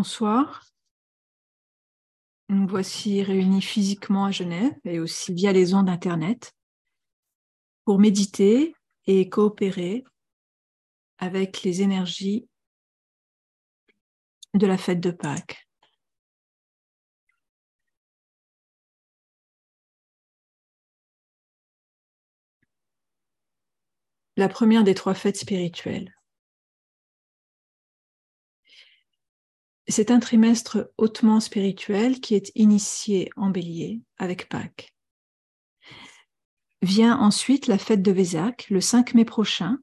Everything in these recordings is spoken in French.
Bonsoir. Nous voici réunis physiquement à Genève et aussi via les ondes Internet pour méditer et coopérer avec les énergies de la fête de Pâques. La première des trois fêtes spirituelles. C'est un trimestre hautement spirituel qui est initié en bélier avec Pâques. Vient ensuite la fête de Vésac le 5 mai prochain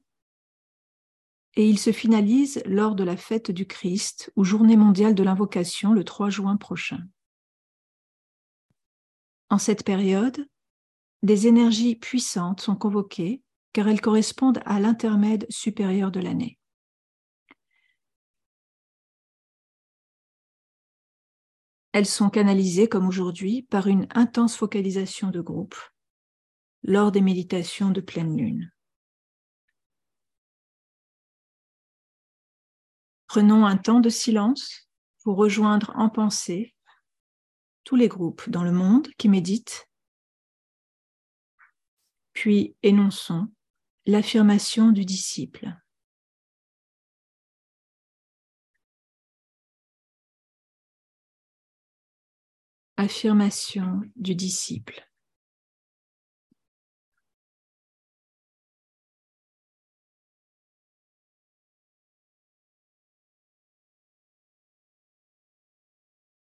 et il se finalise lors de la fête du Christ ou journée mondiale de l'invocation le 3 juin prochain. En cette période, des énergies puissantes sont convoquées car elles correspondent à l'intermède supérieur de l'année. Elles sont canalisées, comme aujourd'hui, par une intense focalisation de groupe lors des méditations de pleine lune. Prenons un temps de silence pour rejoindre en pensée tous les groupes dans le monde qui méditent, puis énonçons l'affirmation du disciple. Affirmation du disciple.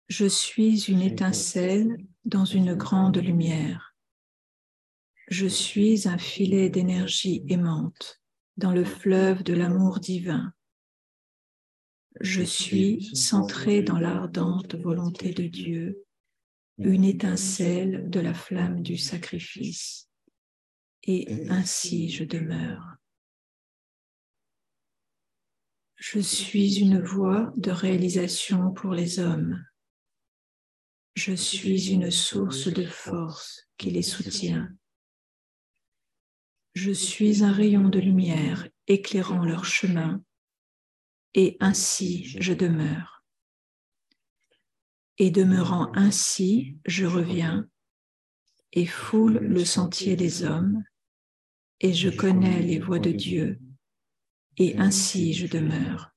Je suis une étincelle dans une grande lumière. Je suis un filet d'énergie aimante dans le fleuve de l'amour divin. Je suis centré dans l'ardente volonté de Dieu une étincelle de la flamme du sacrifice, et ainsi je demeure. Je suis une voie de réalisation pour les hommes. Je suis une source de force qui les soutient. Je suis un rayon de lumière éclairant leur chemin, et ainsi je demeure. Et demeurant ainsi, je reviens et foule le sentier des hommes, et je connais les voies de Dieu, et ainsi je demeure.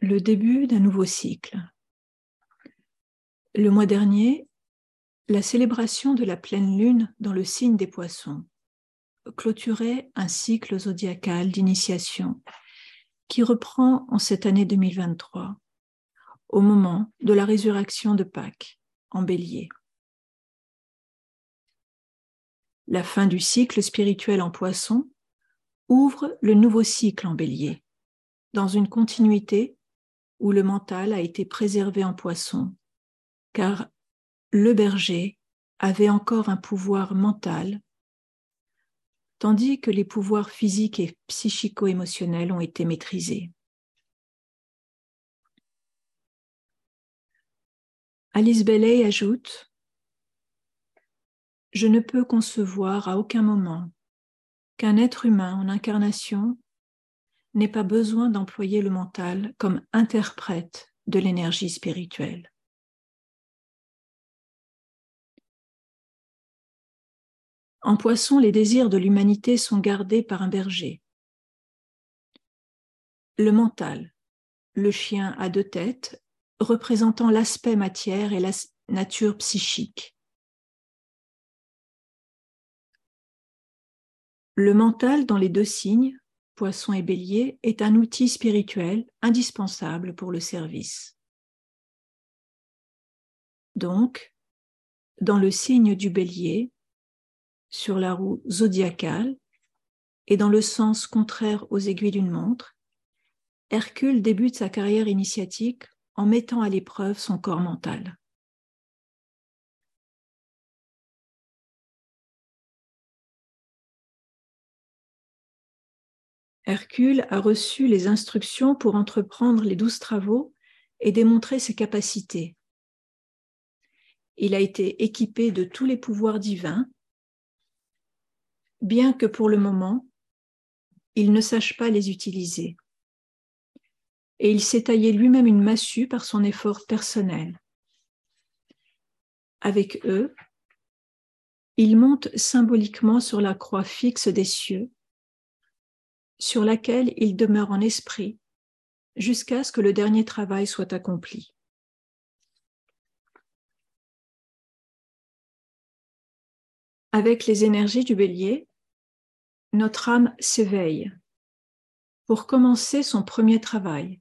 Le début d'un nouveau cycle. Le mois dernier, la célébration de la pleine lune dans le signe des poissons clôturait un cycle zodiacal d'initiation qui reprend en cette année 2023, au moment de la résurrection de Pâques en bélier. La fin du cycle spirituel en poisson ouvre le nouveau cycle en bélier, dans une continuité où le mental a été préservé en poisson, car le berger avait encore un pouvoir mental, tandis que les pouvoirs physiques et psychico-émotionnels ont été maîtrisés. Alice Bailey ajoute Je ne peux concevoir à aucun moment qu'un être humain en incarnation n'ait pas besoin d'employer le mental comme interprète de l'énergie spirituelle. En poisson, les désirs de l'humanité sont gardés par un berger. Le mental, le chien à deux têtes, représentant l'aspect matière et la nature psychique. Le mental dans les deux signes poisson et bélier, est un outil spirituel indispensable pour le service. Donc, dans le signe du bélier, sur la roue zodiacale, et dans le sens contraire aux aiguilles d'une montre, Hercule débute sa carrière initiatique en mettant à l'épreuve son corps mental. Hercule a reçu les instructions pour entreprendre les douze travaux et démontrer ses capacités. Il a été équipé de tous les pouvoirs divins, bien que pour le moment, il ne sache pas les utiliser. Et il s'est taillé lui-même une massue par son effort personnel. Avec eux, il monte symboliquement sur la croix fixe des cieux, sur laquelle il demeure en esprit jusqu'à ce que le dernier travail soit accompli. Avec les énergies du bélier, notre âme s'éveille pour commencer son premier travail,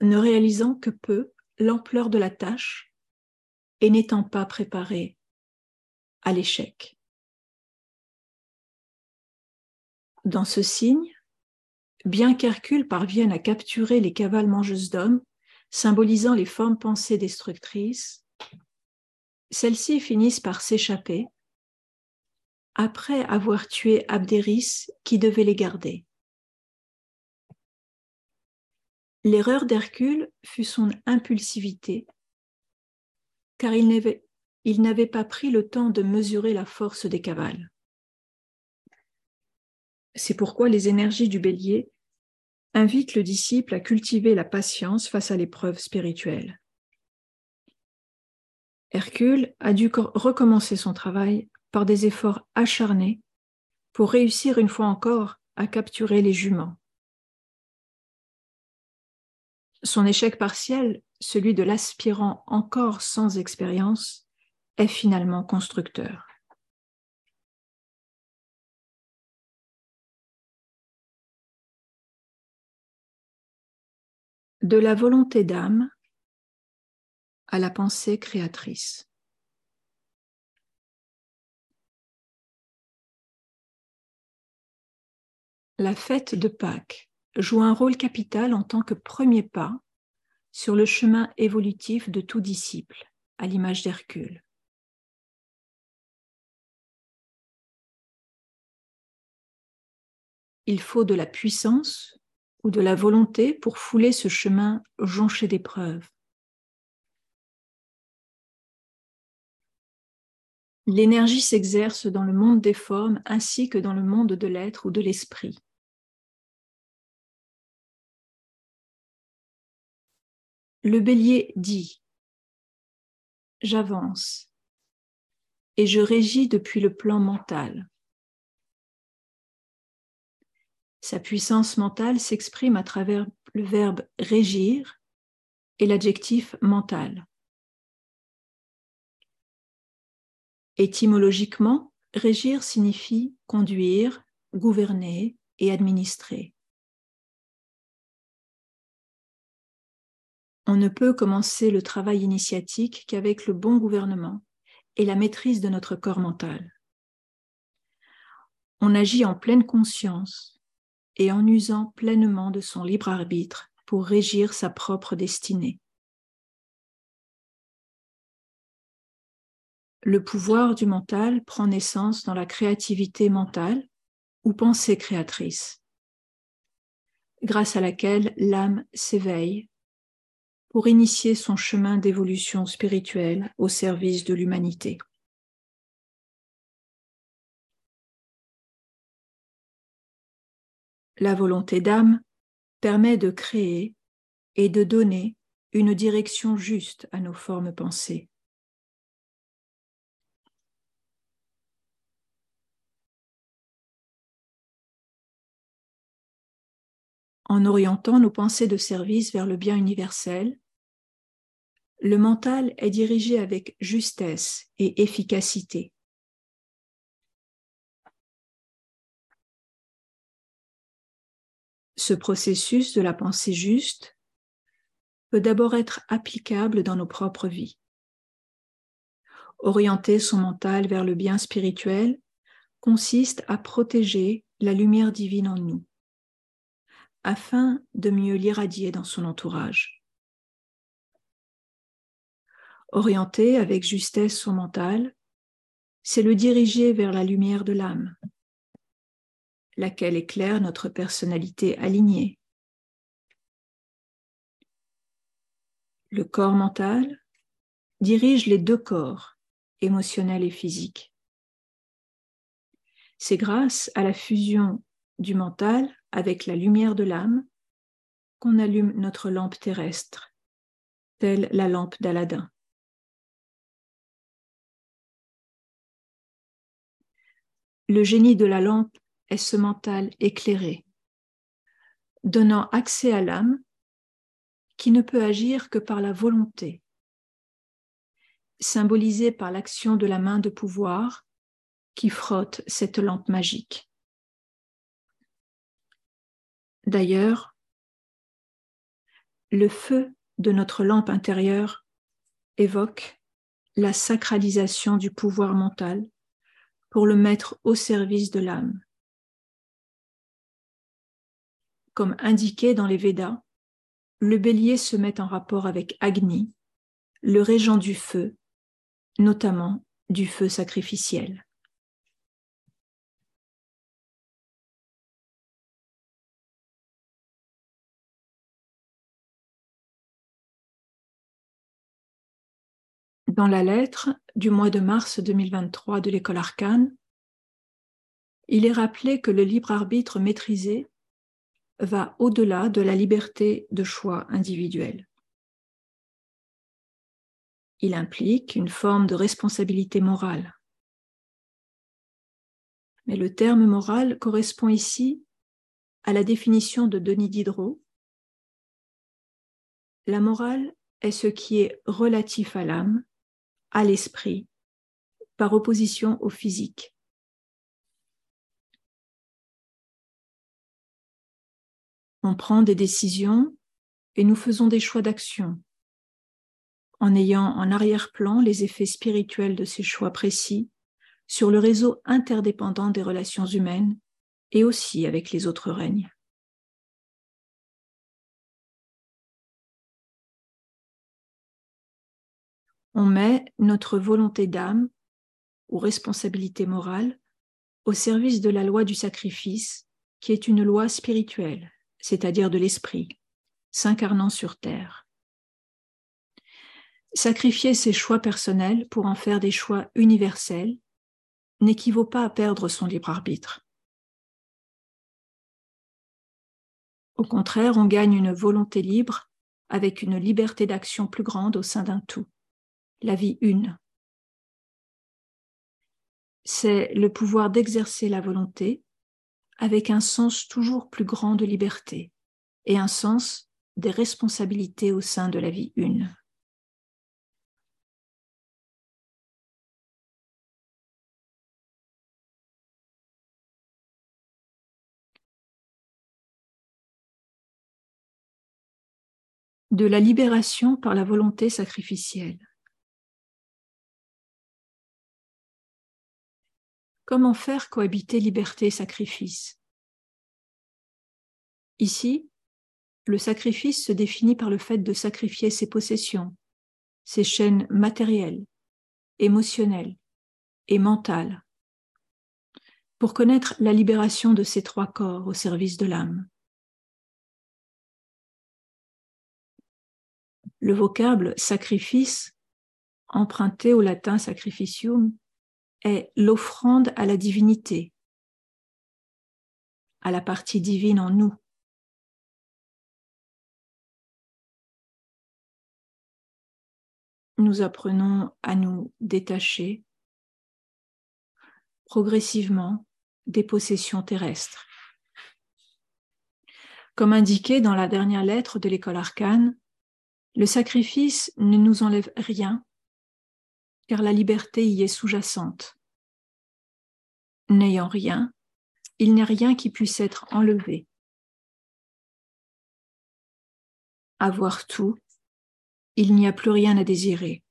ne réalisant que peu l'ampleur de la tâche et n'étant pas préparé à l'échec. Dans ce signe, bien qu'Hercule parvienne à capturer les cavales mangeuses d'hommes, symbolisant les formes pensées destructrices, celles-ci finissent par s'échapper après avoir tué Abdéris qui devait les garder. L'erreur d'Hercule fut son impulsivité, car il n'avait pas pris le temps de mesurer la force des cavales. C'est pourquoi les énergies du bélier invitent le disciple à cultiver la patience face à l'épreuve spirituelle. Hercule a dû recommencer son travail par des efforts acharnés pour réussir une fois encore à capturer les juments. Son échec partiel, celui de l'aspirant encore sans expérience, est finalement constructeur. De la volonté d'âme à la pensée créatrice. La fête de Pâques joue un rôle capital en tant que premier pas sur le chemin évolutif de tout disciple, à l'image d'Hercule. Il faut de la puissance ou de la volonté pour fouler ce chemin jonché d'épreuves. L'énergie s'exerce dans le monde des formes ainsi que dans le monde de l'être ou de l'esprit. Le bélier dit J'avance et je régis depuis le plan mental. Sa puissance mentale s'exprime à travers le verbe régir et l'adjectif mental. Étymologiquement, régir signifie conduire, gouverner et administrer. On ne peut commencer le travail initiatique qu'avec le bon gouvernement et la maîtrise de notre corps mental. On agit en pleine conscience et en usant pleinement de son libre arbitre pour régir sa propre destinée. le pouvoir du mental prend naissance dans la créativité mentale ou pensée créatrice, grâce à laquelle l'âme s'éveille pour initier son chemin d'évolution spirituelle au service de l'humanité. La volonté d'âme permet de créer et de donner une direction juste à nos formes pensées. en orientant nos pensées de service vers le bien universel, le mental est dirigé avec justesse et efficacité. Ce processus de la pensée juste peut d'abord être applicable dans nos propres vies. Orienter son mental vers le bien spirituel consiste à protéger la lumière divine en nous afin de mieux l'irradier dans son entourage. Orienter avec justesse son mental, c'est le diriger vers la lumière de l'âme. Laquelle éclaire notre personnalité alignée. Le corps mental dirige les deux corps, émotionnel et physique. C'est grâce à la fusion du mental avec la lumière de l'âme qu'on allume notre lampe terrestre, telle la lampe d'Aladin. Le génie de la lampe est ce mental éclairé, donnant accès à l'âme qui ne peut agir que par la volonté, symbolisée par l'action de la main de pouvoir qui frotte cette lampe magique. D'ailleurs, le feu de notre lampe intérieure évoque la sacralisation du pouvoir mental pour le mettre au service de l'âme. Comme indiqué dans les Védas, le bélier se met en rapport avec Agni, le régent du feu, notamment du feu sacrificiel. Dans la lettre du mois de mars 2023 de l'école arcane, il est rappelé que le libre arbitre maîtrisé va au-delà de la liberté de choix individuelle. Il implique une forme de responsabilité morale. Mais le terme moral correspond ici à la définition de Denis Diderot. La morale est ce qui est relatif à l'âme, à l'esprit, par opposition au physique. On prend des décisions et nous faisons des choix d'action en ayant en arrière-plan les effets spirituels de ces choix précis sur le réseau interdépendant des relations humaines et aussi avec les autres règnes. On met notre volonté d'âme ou responsabilité morale au service de la loi du sacrifice, qui est une loi spirituelle, c'est-à-dire de l'esprit, s'incarnant sur terre. Sacrifier ses choix personnels pour en faire des choix universels n'équivaut pas à perdre son libre arbitre. Au contraire, on gagne une volonté libre avec une liberté d'action plus grande au sein d'un tout, la vie une. C'est le pouvoir d'exercer la volonté avec un sens toujours plus grand de liberté et un sens des responsabilités au sein de la vie une. de la libération par la volonté sacrificielle. Comment faire cohabiter liberté et sacrifice? Ici, le sacrifice se définit par le fait de sacrifier ses possessions, ses chaînes matérielles, émotionnelles et mentales, pour connaître la libération de ces trois corps au service de l'âme. Le vocable sacrifice, emprunté au latin sacrificium, est l'offrande à la divinité, à la partie divine en nous. Nous apprenons à nous détacher progressivement des possessions terrestres. Comme indiqué dans la dernière lettre de l'école arcane, le sacrifice ne nous enlève rien car la liberté y est sous-jacente. N'ayant rien, il a rien qui puisse être enlevé. Avoir tout, il n'y a plus rien à désirer.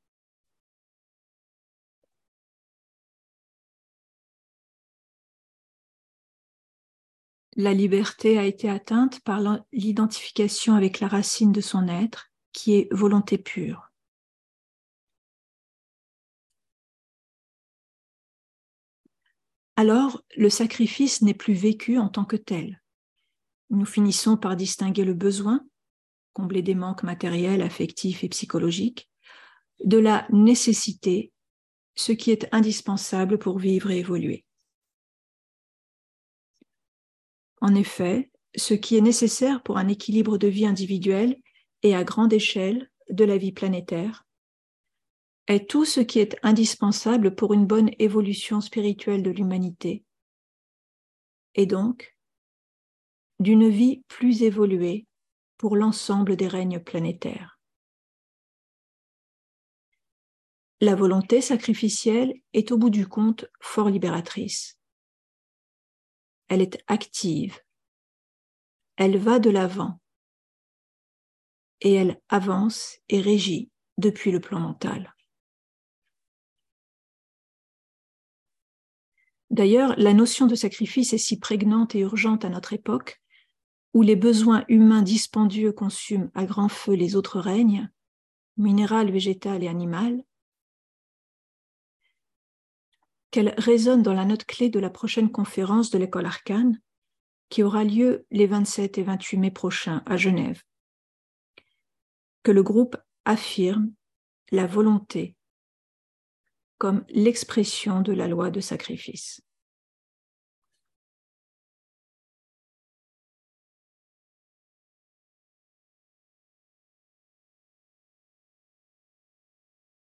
La liberté a été atteinte par l'identification avec la racine de son être, qui est volonté pure. Alors le sacrifice n'est plus vécu en tant que tel. Nous finissons par distinguer le besoin, combler des manques matériels, affectifs et psychologiques, de la nécessité, ce qui est indispensable pour vivre et évoluer. En effet, ce qui est nécessaire pour un équilibre de vie individuel et à grande échelle de la vie planétaire est tout ce qui est indispensable pour une bonne évolution spirituelle de l'humanité et donc d'une vie plus évoluée pour l'ensemble des règnes planétaires. La volonté sacrificielle est au bout du compte fort libératrice. Elle est active, elle va de l'avant et elle avance et régit depuis le plan mental. D'ailleurs, la notion de sacrifice est si prégnante et urgente à notre époque, où les besoins humains dispendieux consument à grand feu les autres règnes, minéral, végétal et animal, qu'elle résonne dans la note clé de la prochaine conférence de l'école arcane, qui aura lieu les 27 et 28 mai prochains à Genève, que le groupe affirme la volonté comme l'expression de la loi de sacrifice.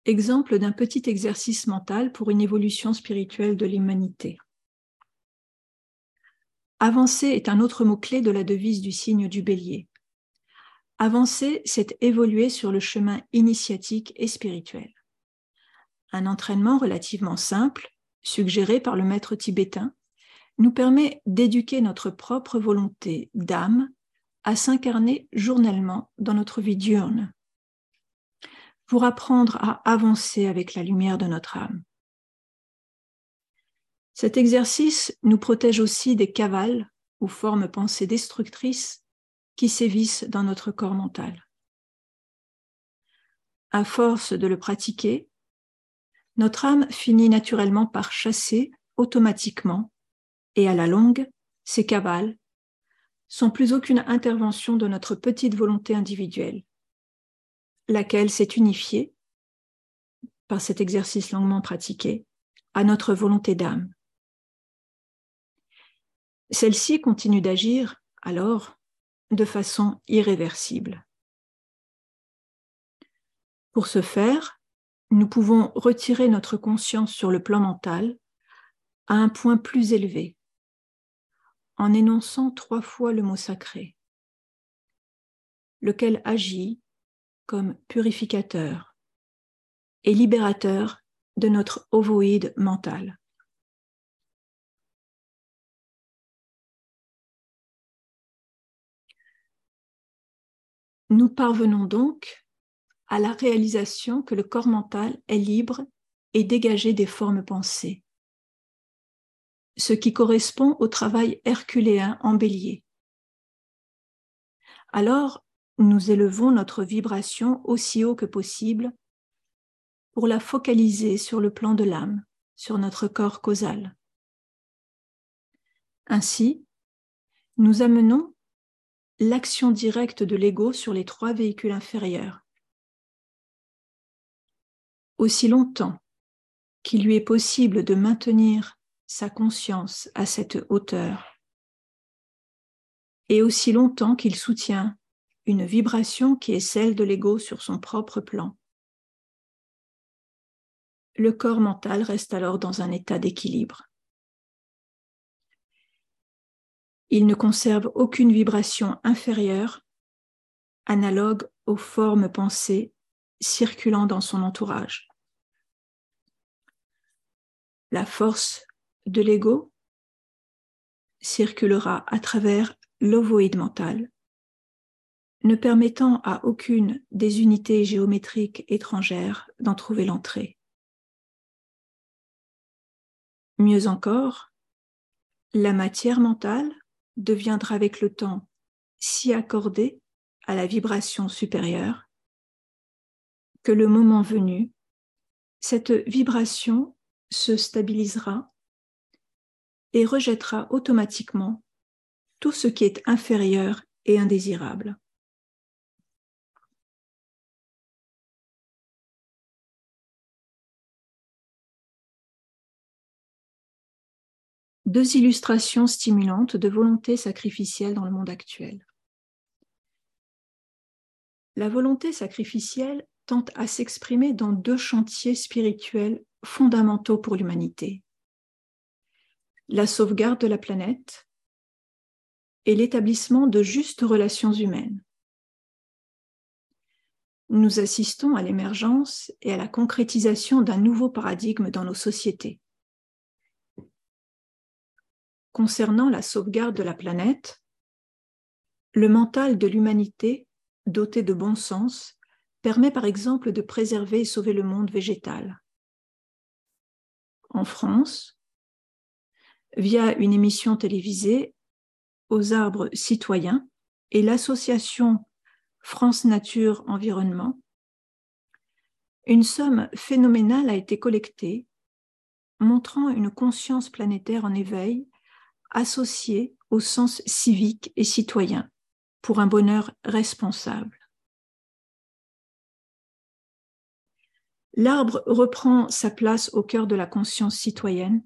Exemple d'un petit exercice mental pour une évolution spirituelle de l'humanité. Avancer est un autre mot-clé de la devise du signe du bélier. Avancer, c'est évoluer sur le chemin initiatique et spirituel. Un entraînement relativement simple, suggéré par le maître tibétain, nous permet d'éduquer notre propre volonté d'âme à s'incarner journellement dans notre vie diurne, pour apprendre à avancer avec la lumière de notre âme. Cet exercice nous protège aussi des cavales ou formes pensées destructrices qui sévissent dans notre corps mental. À force de le pratiquer, notre âme finit naturellement par chasser automatiquement et à la longue ces cavales sans plus aucune intervention de notre petite volonté individuelle, laquelle s'est unifiée par cet exercice longuement pratiqué à notre volonté d'âme. Celle-ci continue d'agir alors de façon irréversible. Pour ce faire, nous pouvons retirer notre conscience sur le plan mental à un point plus élevé en énonçant trois fois le mot sacré, lequel agit comme purificateur et libérateur de notre ovoïde mental. Nous parvenons donc à la réalisation que le corps mental est libre et dégagé des formes pensées, ce qui correspond au travail herculéen en bélier. Alors, nous élevons notre vibration aussi haut que possible pour la focaliser sur le plan de l'âme, sur notre corps causal. Ainsi, nous amenons l'action directe de l'ego sur les trois véhicules inférieurs. Aussi longtemps qu'il lui est possible de maintenir sa conscience à cette hauteur, et aussi longtemps qu'il soutient une vibration qui est celle de l'ego sur son propre plan. Le corps mental reste alors dans un état d'équilibre. il ne conserve aucune vibration inférieure, analogue aux formes pensées circulant dans son entourage. La force de l'ego circulera à travers l'ovoïde mental, ne permettant à aucune des unités géométriques étrangères d'en trouver l'entrée. Mieux encore, la matière mentale deviendra avec le temps si accordé à la vibration supérieure que le moment venu, cette vibration se stabilisera et rejettera automatiquement tout ce qui est inférieur et indésirable. Deux illustrations stimulantes de volonté sacrificielle dans le monde actuel. La volonté sacrificielle tente à s'exprimer dans deux chantiers spirituels fondamentaux pour l'humanité. La sauvegarde de la planète et l'établissement de justes relations humaines. Nous assistons à l'émergence et à la concrétisation d'un nouveau paradigme dans nos sociétés. Concernant la sauvegarde de la planète, le mental de l'humanité, doté de bon sens, permet par exemple de préserver et sauver le monde végétal. En France, via une émission télévisée, aux arbres citoyens et l'association France Nature Environnement, une somme phénoménale a été collectée, montrant une conscience planétaire en éveil associée au sens civique et citoyen pour un bonheur responsable. L'arbre reprend sa place au cœur de la conscience citoyenne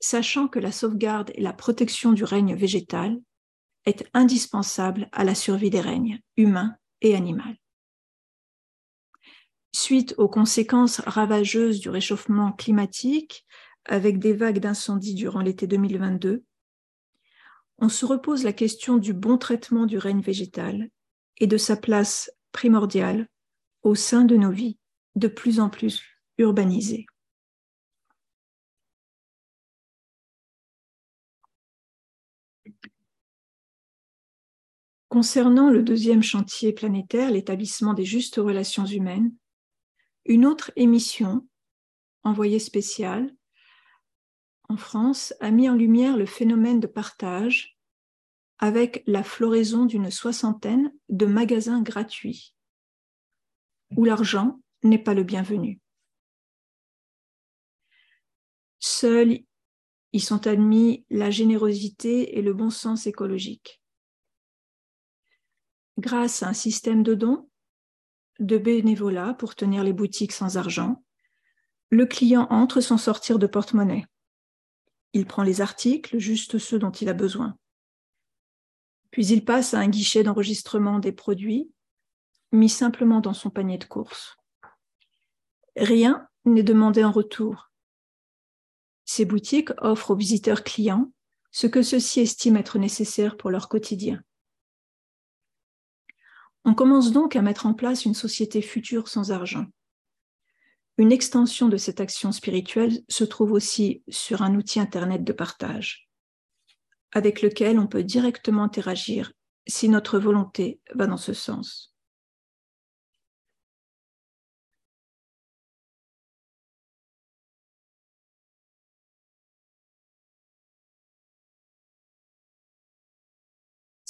sachant que la sauvegarde et la protection du règne végétal est indispensable à la survie des règnes humains et animaux. Suite aux conséquences ravageuses du réchauffement climatique, avec des vagues d'incendies durant l'été 2022, on se repose la question du bon traitement du règne végétal et de sa place primordiale au sein de nos vies de plus en plus urbanisées. Concernant le deuxième chantier planétaire, l'établissement des justes relations humaines, une autre émission, envoyée spéciale, en France, a mis en lumière le phénomène de partage avec la floraison d'une soixantaine de magasins gratuits, où l'argent n'est pas le bienvenu. Seuls y sont admis la générosité et le bon sens écologique grâce à un système de dons, de bénévolat pour tenir les boutiques sans argent, le client entre sans sortir de porte-monnaie. Il prend les articles, juste ceux dont il a besoin. Puis il passe à un guichet d'enregistrement des produits, mis simplement dans son panier de courses. Rien n'est demandé en retour. Ces boutiques offrent aux visiteurs clients ce que ceux-ci estiment être nécessaire pour leur quotidien. On commence donc à mettre en place une société future sans argent. Une extension de cette action spirituelle se trouve aussi sur un outil Internet de partage, avec lequel on peut directement interagir si notre volonté va dans ce sens.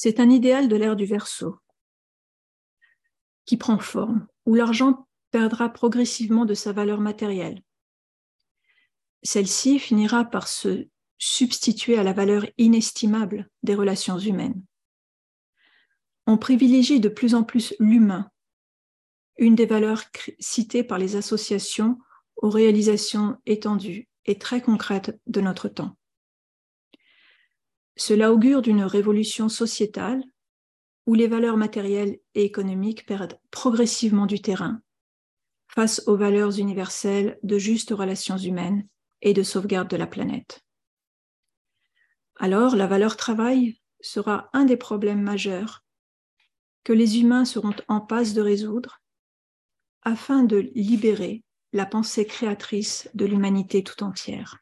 C'est un idéal de l'ère du Verseau, qui prend forme, où l'argent perdra progressivement de sa valeur matérielle. Celle-ci finira par se substituer à la valeur inestimable des relations humaines. On privilégie de plus en plus l'humain, une des valeurs citées par les associations aux réalisations étendues et très concrètes de notre temps. Cela augure d'une révolution sociétale où les valeurs matérielles et économiques perdent progressivement du terrain face aux valeurs universelles de justes relations humaines et de sauvegarde de la planète. Alors la valeur travail sera un des problèmes majeurs que les humains seront en passe de résoudre afin de libérer la pensée créatrice de l'humanité tout entière.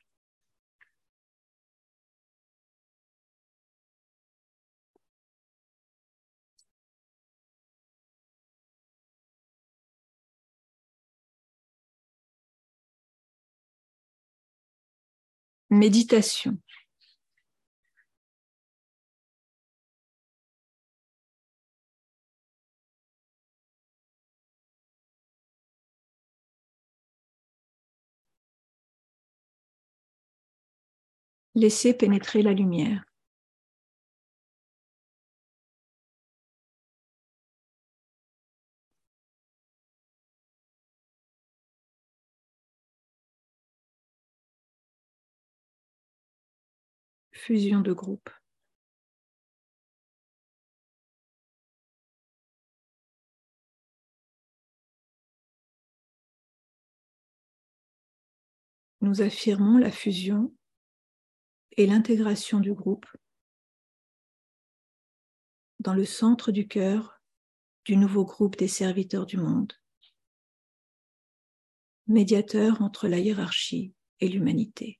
Méditation. Laissez pénétrer la lumière. Fusion de groupe. Nous affirmons la fusion et l'intégration du groupe dans le centre du cœur du nouveau groupe des serviteurs du monde, médiateur entre la hiérarchie et l'humanité.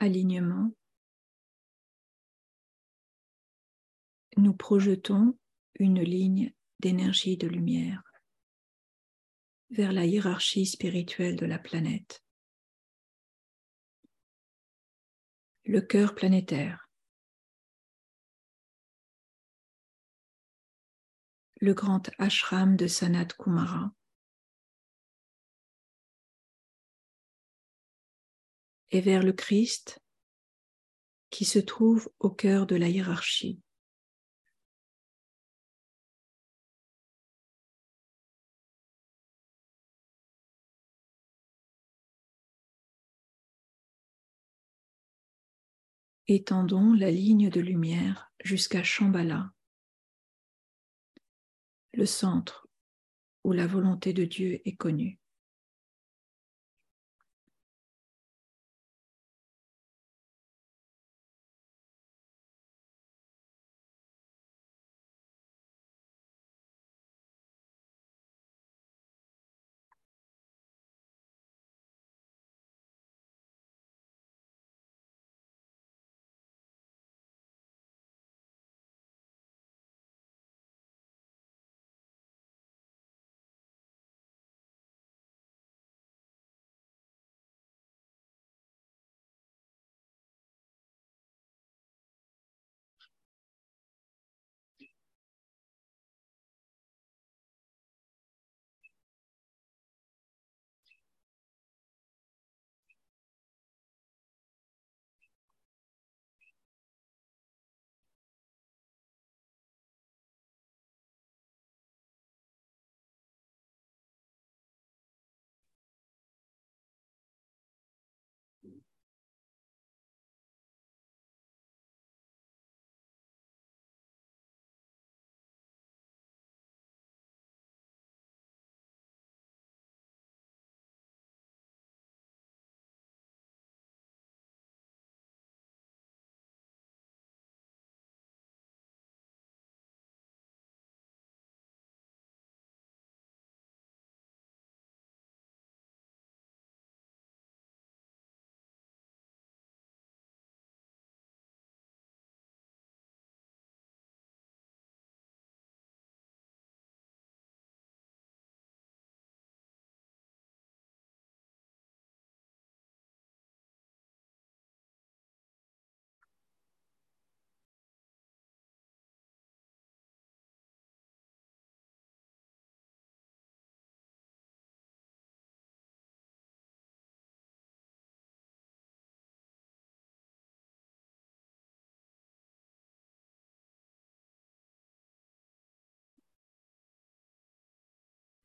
Alignement, nous projetons une ligne d'énergie de lumière vers la hiérarchie spirituelle de la planète. Le cœur planétaire. Le grand ashram de Sanat Kumara. Et vers le Christ qui se trouve au cœur de la hiérarchie. Étendons la ligne de lumière jusqu'à Shambhala, le centre où la volonté de Dieu est connue.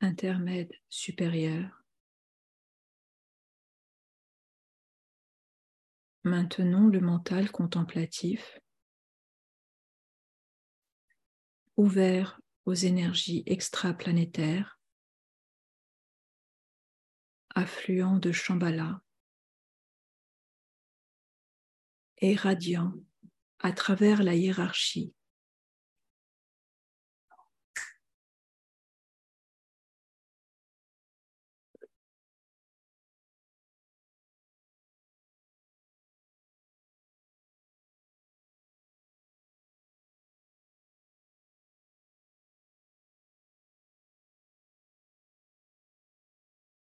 Intermède supérieur. Maintenons le mental contemplatif. Ouvert aux énergies extraplanétaires, affluent de Shambhala. Et radiant à travers la hiérarchie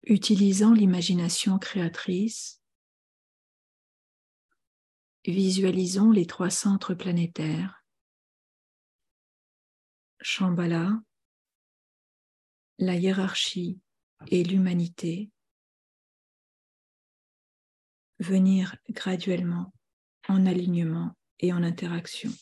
utilisant l'imagination créatrice, visualisons les trois centres planétaires, Shambhala, la hiérarchie et l'humanité, venir graduellement en alignement et en interaction.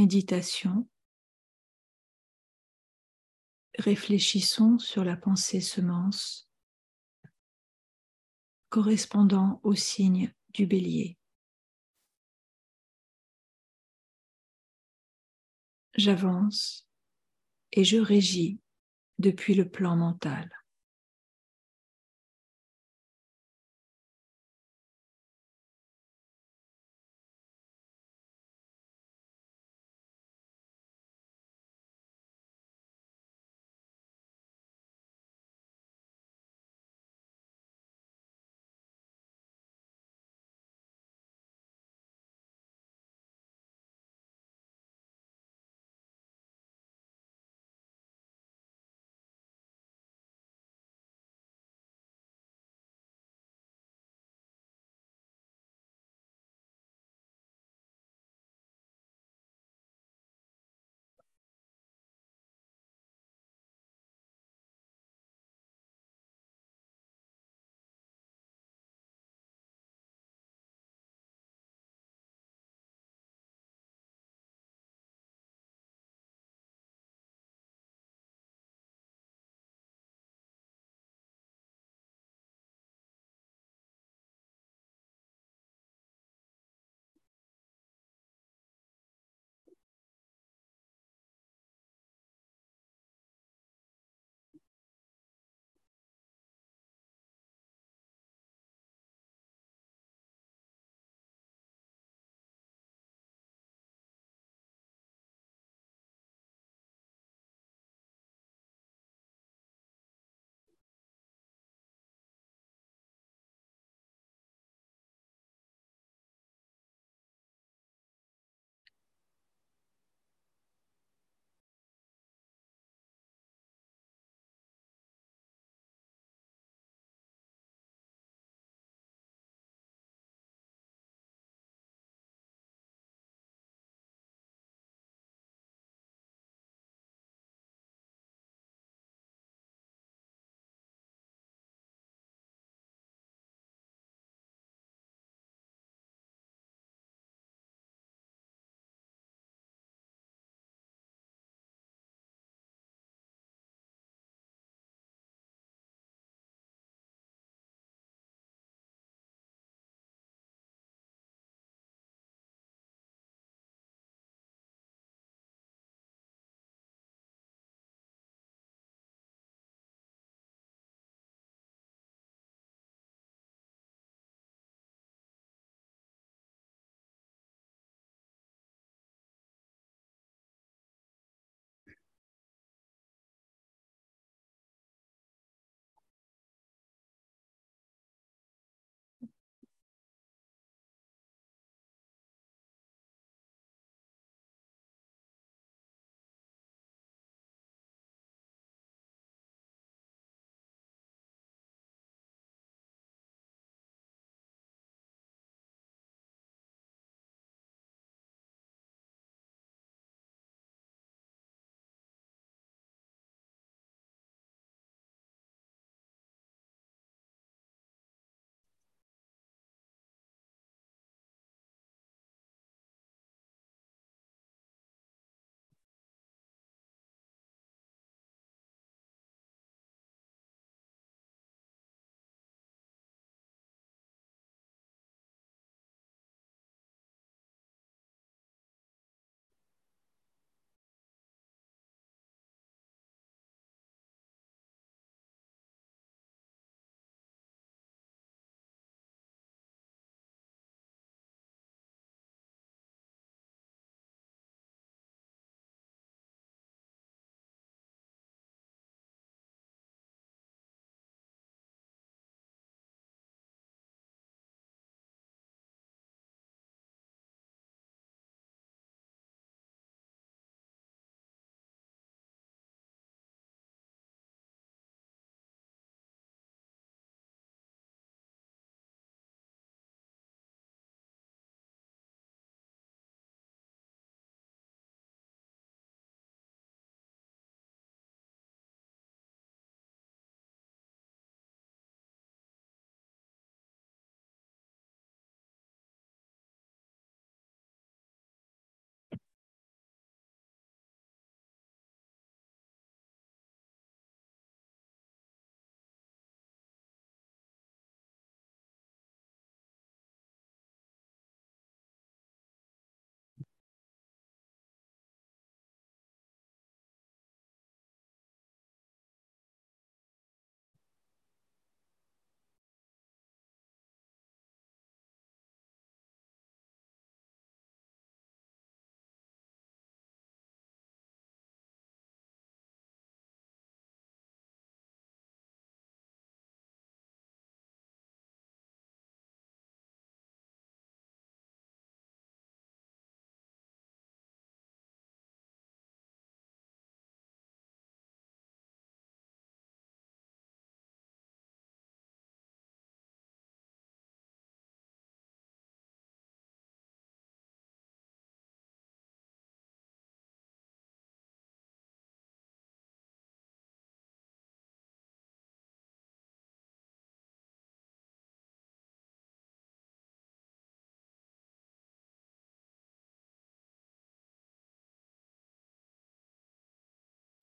Méditation, réfléchissons sur la pensée semence correspondant au signe du bélier. J'avance et je régis depuis le plan mental.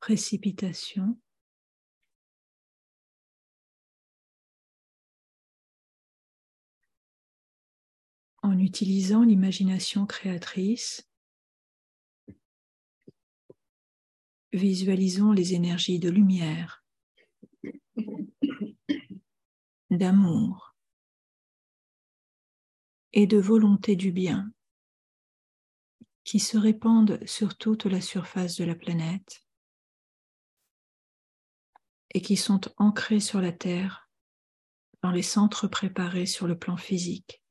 Précipitation. En utilisant l'imagination créatrice, visualisons les énergies de lumière, d'amour. Et de volonté du bien. Qui se répandent sur toute la surface de la planète et qui sont ancrés sur la Terre dans les centres préparés sur le plan physique,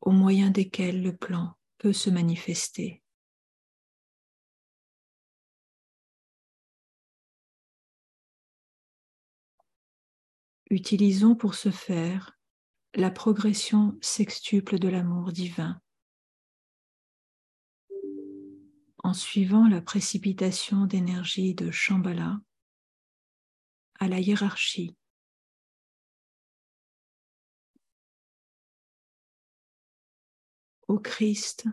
au moyen desquels le plan peut se manifester. Utilisons pour ce faire la progression sextuple de l'amour divin en suivant la précipitation d'énergie de Shambhala à la hiérarchie. Au Christ,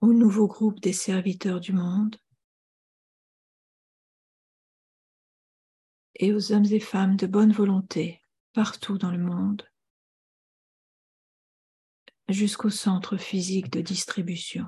au nouveau groupe des serviteurs du monde et aux hommes et femmes de bonne volonté partout dans le monde jusqu'au centre physique de distribution.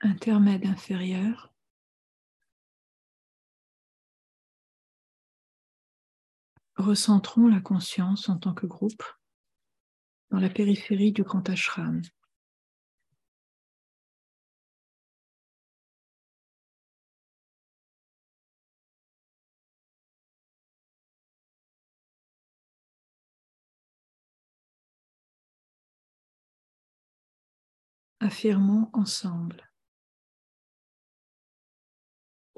Intermède inférieur. Recentrons la conscience en tant que groupe dans la périphérie du grand ashram. Affirmons ensemble.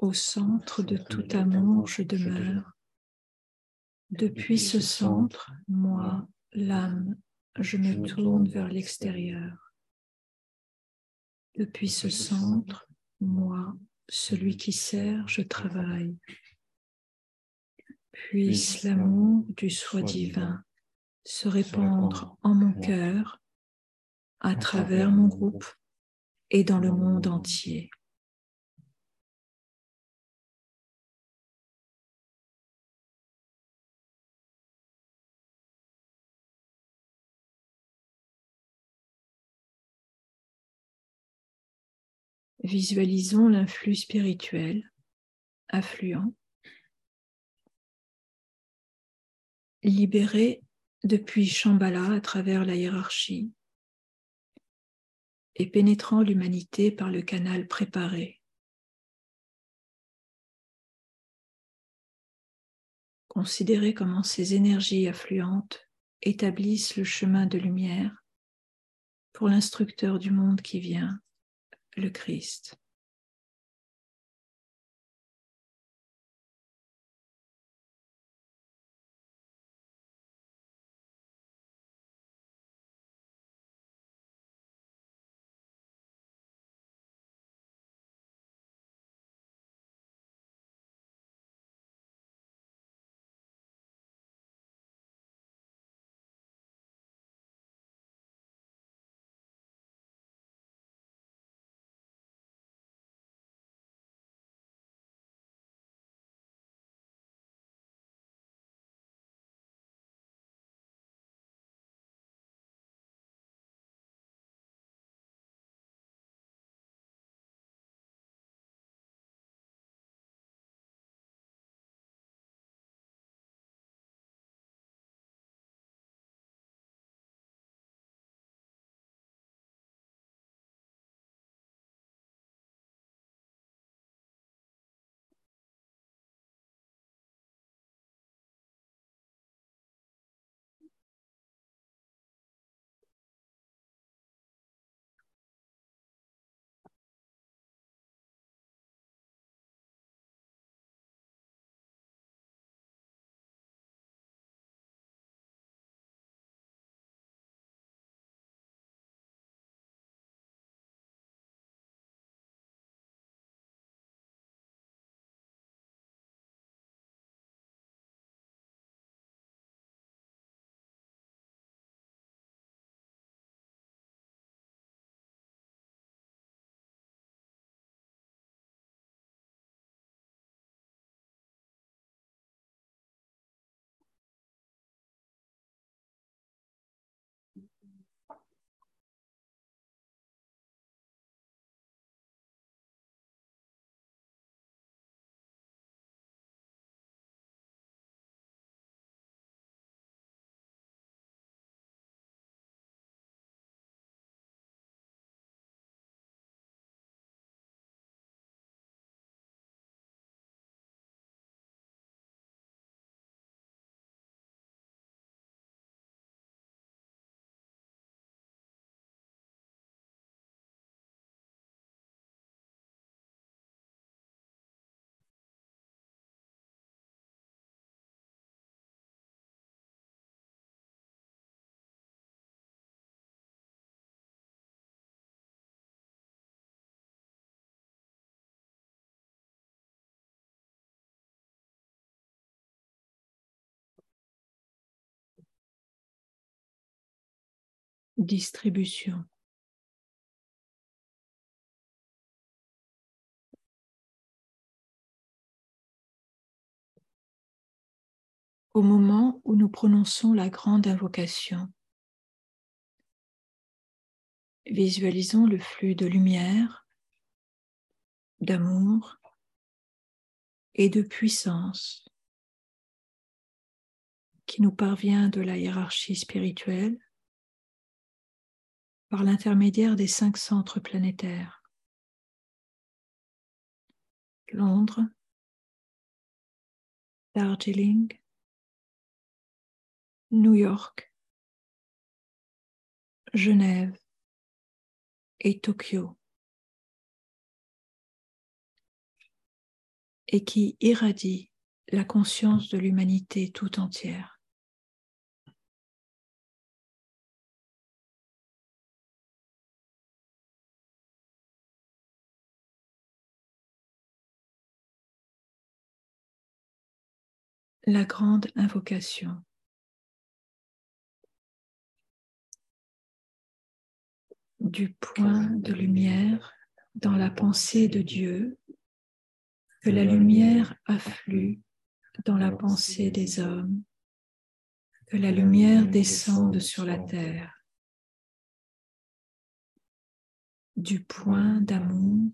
Au centre de tout amour, je demeure. Depuis ce centre, moi, l'âme, je me tourne vers l'extérieur. Depuis ce centre, moi, celui qui sert, je travaille. Puisse l'amour du soi divin se répandre en mon cœur à travers mon groupe et dans le monde entier. Visualisons l'influx spirituel affluent, libéré depuis Shambhala à travers la hiérarchie et pénétrant l'humanité par le canal préparé. Considérez comment ces énergies affluentes établissent le chemin de lumière pour l'instructeur du monde qui vient, le Christ. Distribution. Au moment où nous prononçons la grande invocation, visualisons le flux de lumière, d'amour et de puissance qui nous parvient de la hiérarchie spirituelle par l'intermédiaire des cinq centres planétaires. Londres, Darjeeling, New York, Genève. Et Tokyo, et qui irradie la conscience de l'humanité tout entière. La grande invocation. Du point de lumière dans la pensée de Dieu, que la lumière afflue dans la pensée des hommes, que la lumière descende sur la terre. Du point d'amour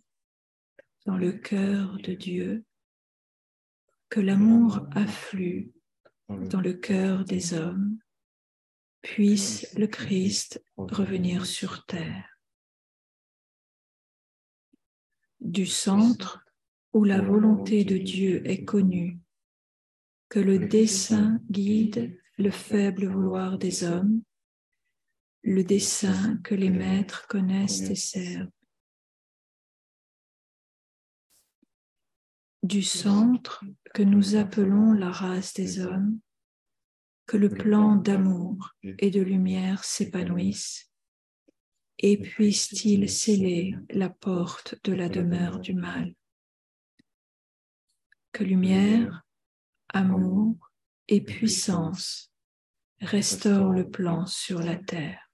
dans le cœur de Dieu, que l'amour afflue dans le cœur des hommes, puisse le Christ revenir sur terre. Du centre où la volonté de Dieu est connue, que le dessein guide le faible vouloir des hommes, le dessein que les maîtres connaissent et servent. Du centre que nous appelons la race des hommes, que le plan d'amour et de lumière s'épanouisse, et puisse-t-il sceller la porte de la demeure du mal. Que lumière, amour et puissance restaurent le plan sur la terre.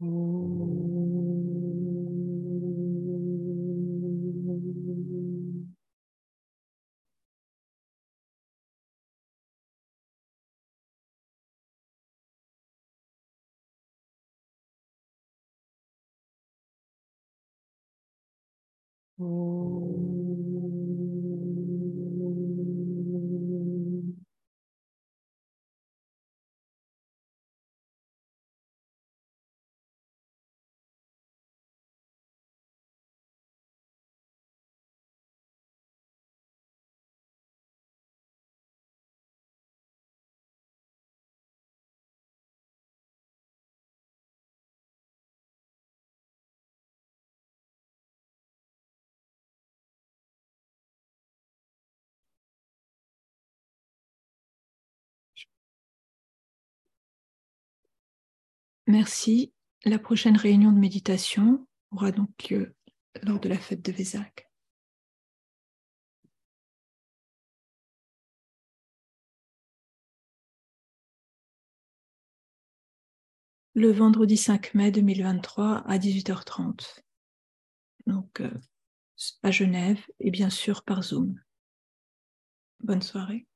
Oh. Merci. La prochaine réunion de méditation aura donc lieu lors de la fête de Vésac. Le vendredi 5 mai 2023 à 18h30. Donc euh, à Genève et bien sûr par Zoom. Bonne soirée.